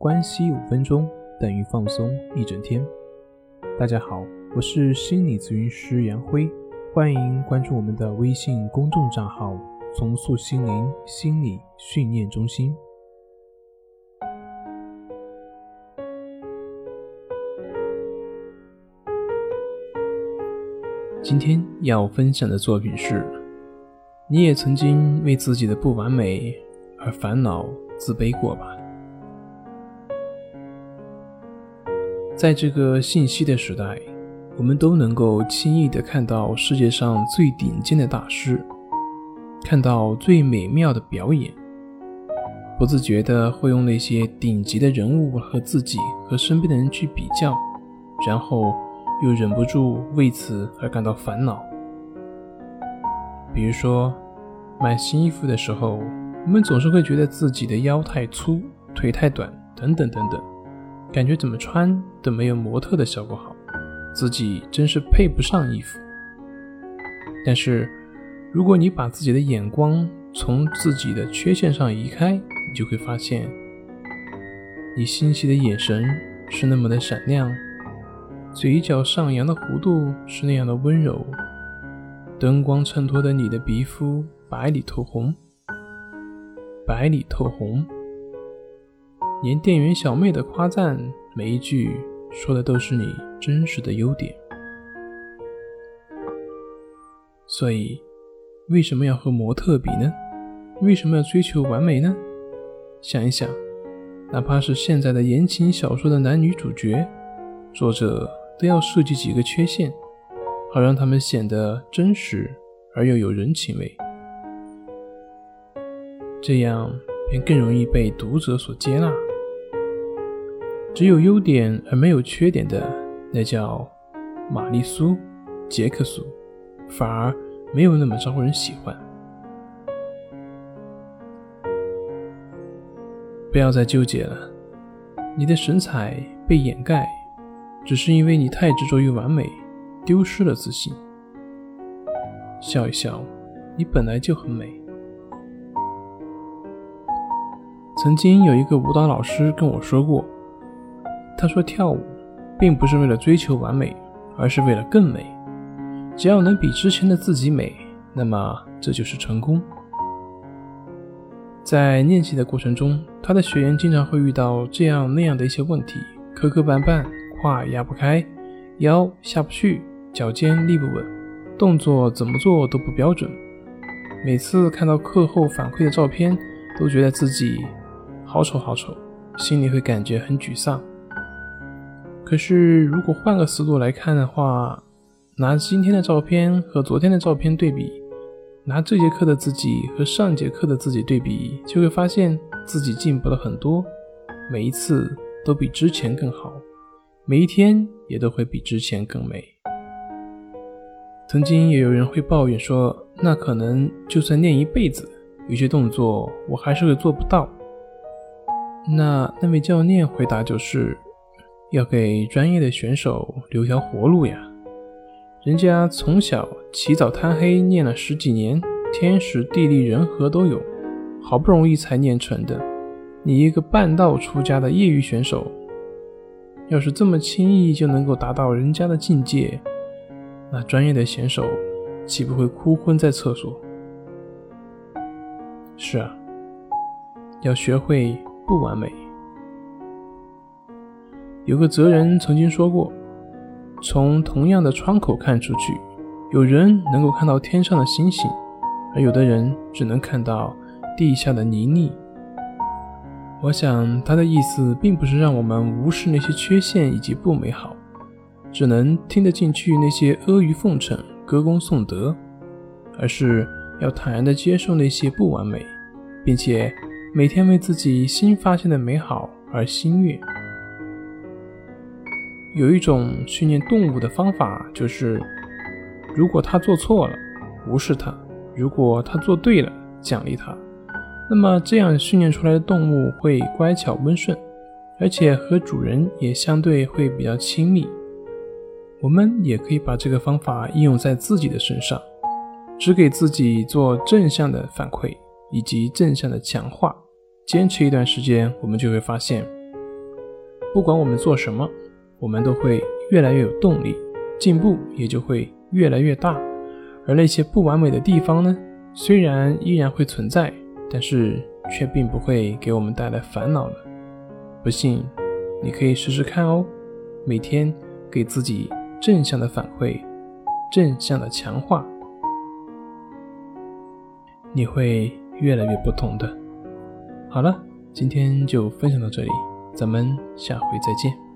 关系五分钟等于放松一整天。大家好，我是心理咨询师杨辉，欢迎关注我们的微信公众账号“重塑心灵心理训练中心”。今天要分享的作品是：你也曾经为自己的不完美而烦恼、自卑过吧？在这个信息的时代，我们都能够轻易地看到世界上最顶尖的大师，看到最美妙的表演，不自觉地会用那些顶级的人物和自己和身边的人去比较，然后又忍不住为此而感到烦恼。比如说，买新衣服的时候，我们总是会觉得自己的腰太粗、腿太短，等等等等。感觉怎么穿都没有模特的效果好，自己真是配不上衣服。但是，如果你把自己的眼光从自己的缺陷上移开，你就会发现，你欣喜的眼神是那么的闪亮，嘴角上扬的弧度是那样的温柔，灯光衬托的你的皮肤白里透红，白里透红。连店员小妹的夸赞，每一句说的都是你真实的优点。所以，为什么要和模特比呢？为什么要追求完美呢？想一想，哪怕是现在的言情小说的男女主角，作者都要设计几个缺陷，好让他们显得真实而又有人情味，这样便更容易被读者所接纳。只有优点而没有缺点的，那叫玛丽苏、杰克苏，反而没有那么招人喜欢。不要再纠结了，你的神采被掩盖，只是因为你太执着于完美，丢失了自信。笑一笑，你本来就很美。曾经有一个舞蹈老师跟我说过。他说：“跳舞并不是为了追求完美，而是为了更美。只要能比之前的自己美，那么这就是成功。”在练习的过程中，他的学员经常会遇到这样那样的一些问题：磕磕绊绊，胯压不开，腰下不去，脚尖立不稳，动作怎么做都不标准。每次看到课后反馈的照片，都觉得自己好丑好丑，心里会感觉很沮丧。可是，如果换个思路来看的话，拿今天的照片和昨天的照片对比，拿这节课的自己和上节课的自己对比，就会发现自己进步了很多，每一次都比之前更好，每一天也都会比之前更美。曾经也有人会抱怨说，那可能就算练一辈子，有些动作我还是会做不到。那那位教练回答就是。要给专业的选手留条活路呀！人家从小起早贪黑练了十几年，天时地利人和都有，好不容易才练成的。你一个半道出家的业余选手，要是这么轻易就能够达到人家的境界，那专业的选手岂不会哭昏在厕所？是啊，要学会不完美。有个哲人曾经说过：“从同样的窗口看出去，有人能够看到天上的星星，而有的人只能看到地下的泥泞。”我想他的意思并不是让我们无视那些缺陷以及不美好，只能听得进去那些阿谀奉承、歌功颂德，而是要坦然地接受那些不完美，并且每天为自己新发现的美好而欣悦。有一种训练动物的方法，就是如果它做错了，无视它；如果它做对了，奖励它。那么这样训练出来的动物会乖巧温顺，而且和主人也相对会比较亲密。我们也可以把这个方法应用在自己的身上，只给自己做正向的反馈以及正向的强化。坚持一段时间，我们就会发现，不管我们做什么，我们都会越来越有动力，进步也就会越来越大。而那些不完美的地方呢，虽然依然会存在，但是却并不会给我们带来烦恼了。不信，你可以试试看哦。每天给自己正向的反馈，正向的强化，你会越来越不同的。好了，今天就分享到这里，咱们下回再见。